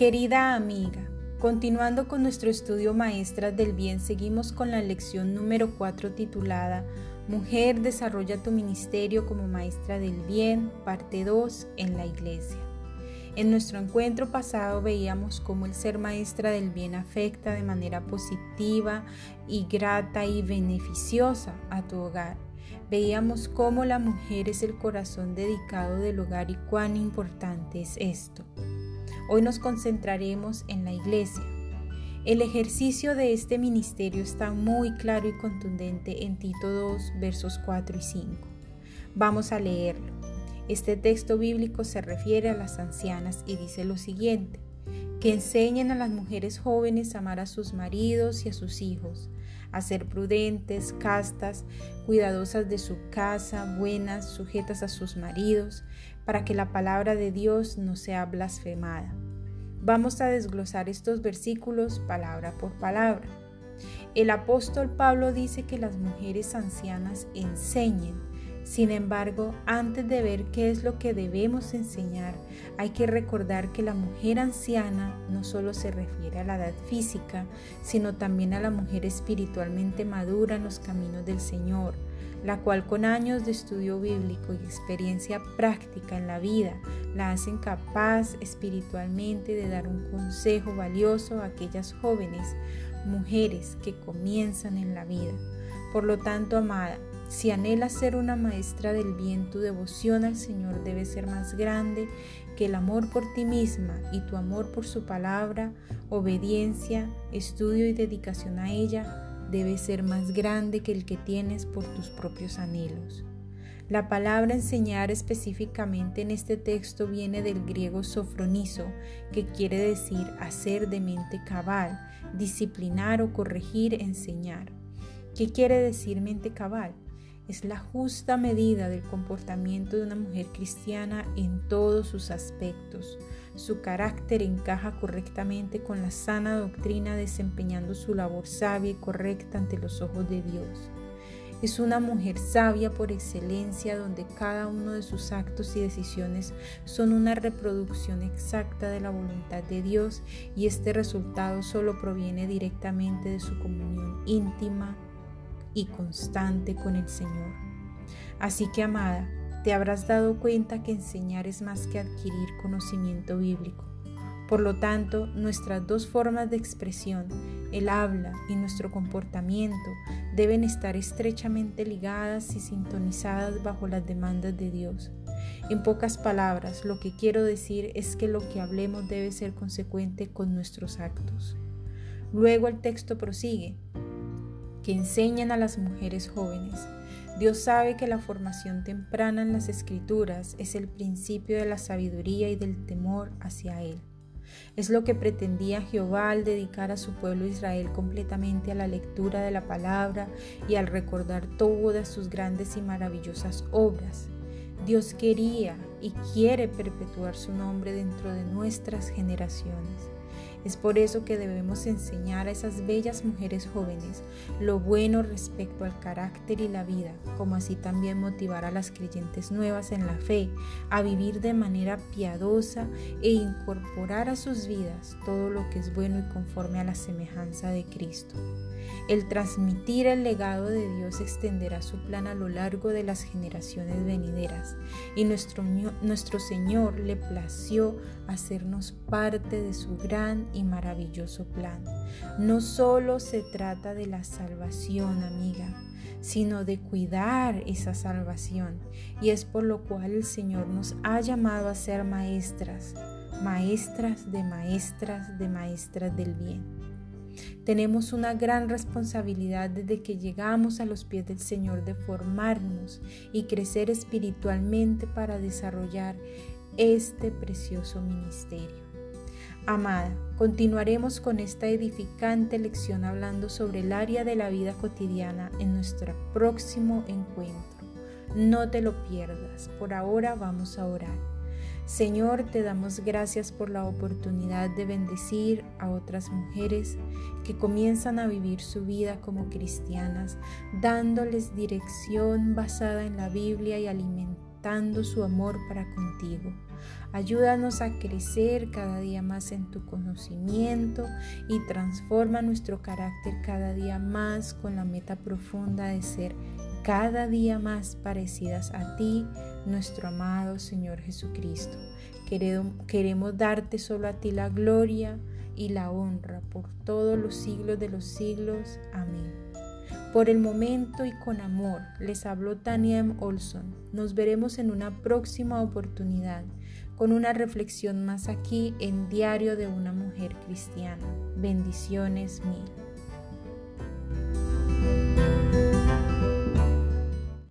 Querida amiga, continuando con nuestro estudio Maestras del Bien, seguimos con la lección número 4 titulada Mujer, desarrolla tu ministerio como maestra del bien, parte 2, en la iglesia. En nuestro encuentro pasado veíamos cómo el ser maestra del bien afecta de manera positiva y grata y beneficiosa a tu hogar. Veíamos cómo la mujer es el corazón dedicado del hogar y cuán importante es esto. Hoy nos concentraremos en la iglesia. El ejercicio de este ministerio está muy claro y contundente en Tito 2, versos 4 y 5. Vamos a leerlo. Este texto bíblico se refiere a las ancianas y dice lo siguiente, que enseñen a las mujeres jóvenes a amar a sus maridos y a sus hijos, a ser prudentes, castas, cuidadosas de su casa, buenas, sujetas a sus maridos, para que la palabra de Dios no sea blasfemada. Vamos a desglosar estos versículos palabra por palabra. El apóstol Pablo dice que las mujeres ancianas enseñen sin embargo, antes de ver qué es lo que debemos enseñar, hay que recordar que la mujer anciana no solo se refiere a la edad física, sino también a la mujer espiritualmente madura en los caminos del Señor, la cual con años de estudio bíblico y experiencia práctica en la vida la hacen capaz espiritualmente de dar un consejo valioso a aquellas jóvenes mujeres que comienzan en la vida. Por lo tanto, amada, si anhelas ser una maestra del bien, tu devoción al Señor debe ser más grande que el amor por ti misma y tu amor por su palabra, obediencia, estudio y dedicación a ella debe ser más grande que el que tienes por tus propios anhelos. La palabra enseñar específicamente en este texto viene del griego sofronizo, que quiere decir hacer de mente cabal, disciplinar o corregir, enseñar. ¿Qué quiere decir mente cabal? Es la justa medida del comportamiento de una mujer cristiana en todos sus aspectos. Su carácter encaja correctamente con la sana doctrina desempeñando su labor sabia y correcta ante los ojos de Dios. Es una mujer sabia por excelencia donde cada uno de sus actos y decisiones son una reproducción exacta de la voluntad de Dios y este resultado solo proviene directamente de su comunión íntima y constante con el Señor. Así que, amada, te habrás dado cuenta que enseñar es más que adquirir conocimiento bíblico. Por lo tanto, nuestras dos formas de expresión, el habla y nuestro comportamiento, deben estar estrechamente ligadas y sintonizadas bajo las demandas de Dios. En pocas palabras, lo que quiero decir es que lo que hablemos debe ser consecuente con nuestros actos. Luego el texto prosigue, que enseñan a las mujeres jóvenes. Dios sabe que la formación temprana en las escrituras es el principio de la sabiduría y del temor hacia Él. Es lo que pretendía Jehová al dedicar a su pueblo Israel completamente a la lectura de la palabra y al recordar todas sus grandes y maravillosas obras. Dios quería y quiere perpetuar su nombre dentro de nuestras generaciones. Es por eso que debemos enseñar a esas bellas mujeres jóvenes lo bueno respecto al carácter y la vida, como así también motivar a las creyentes nuevas en la fe a vivir de manera piadosa e incorporar a sus vidas todo lo que es bueno y conforme a la semejanza de Cristo. El transmitir el legado de Dios extenderá su plan a lo largo de las generaciones venideras y nuestro, nuestro Señor le plació hacernos parte de su gran y maravilloso plan. No solo se trata de la salvación, amiga, sino de cuidar esa salvación. Y es por lo cual el Señor nos ha llamado a ser maestras, maestras de maestras de maestras del bien. Tenemos una gran responsabilidad desde que llegamos a los pies del Señor de formarnos y crecer espiritualmente para desarrollar este precioso ministerio. Amada, continuaremos con esta edificante lección hablando sobre el área de la vida cotidiana en nuestro próximo encuentro. No te lo pierdas. Por ahora vamos a orar. Señor, te damos gracias por la oportunidad de bendecir a otras mujeres que comienzan a vivir su vida como cristianas, dándoles dirección basada en la Biblia y alimentando su amor para contigo. Ayúdanos a crecer cada día más en tu conocimiento y transforma nuestro carácter cada día más con la meta profunda de ser cada día más parecidas a ti, nuestro amado Señor Jesucristo. Queremos darte solo a ti la gloria y la honra por todos los siglos de los siglos. Amén. Por el momento y con amor, les habló Tania M. Olson. Nos veremos en una próxima oportunidad con una reflexión más aquí en Diario de una Mujer Cristiana. Bendiciones mil.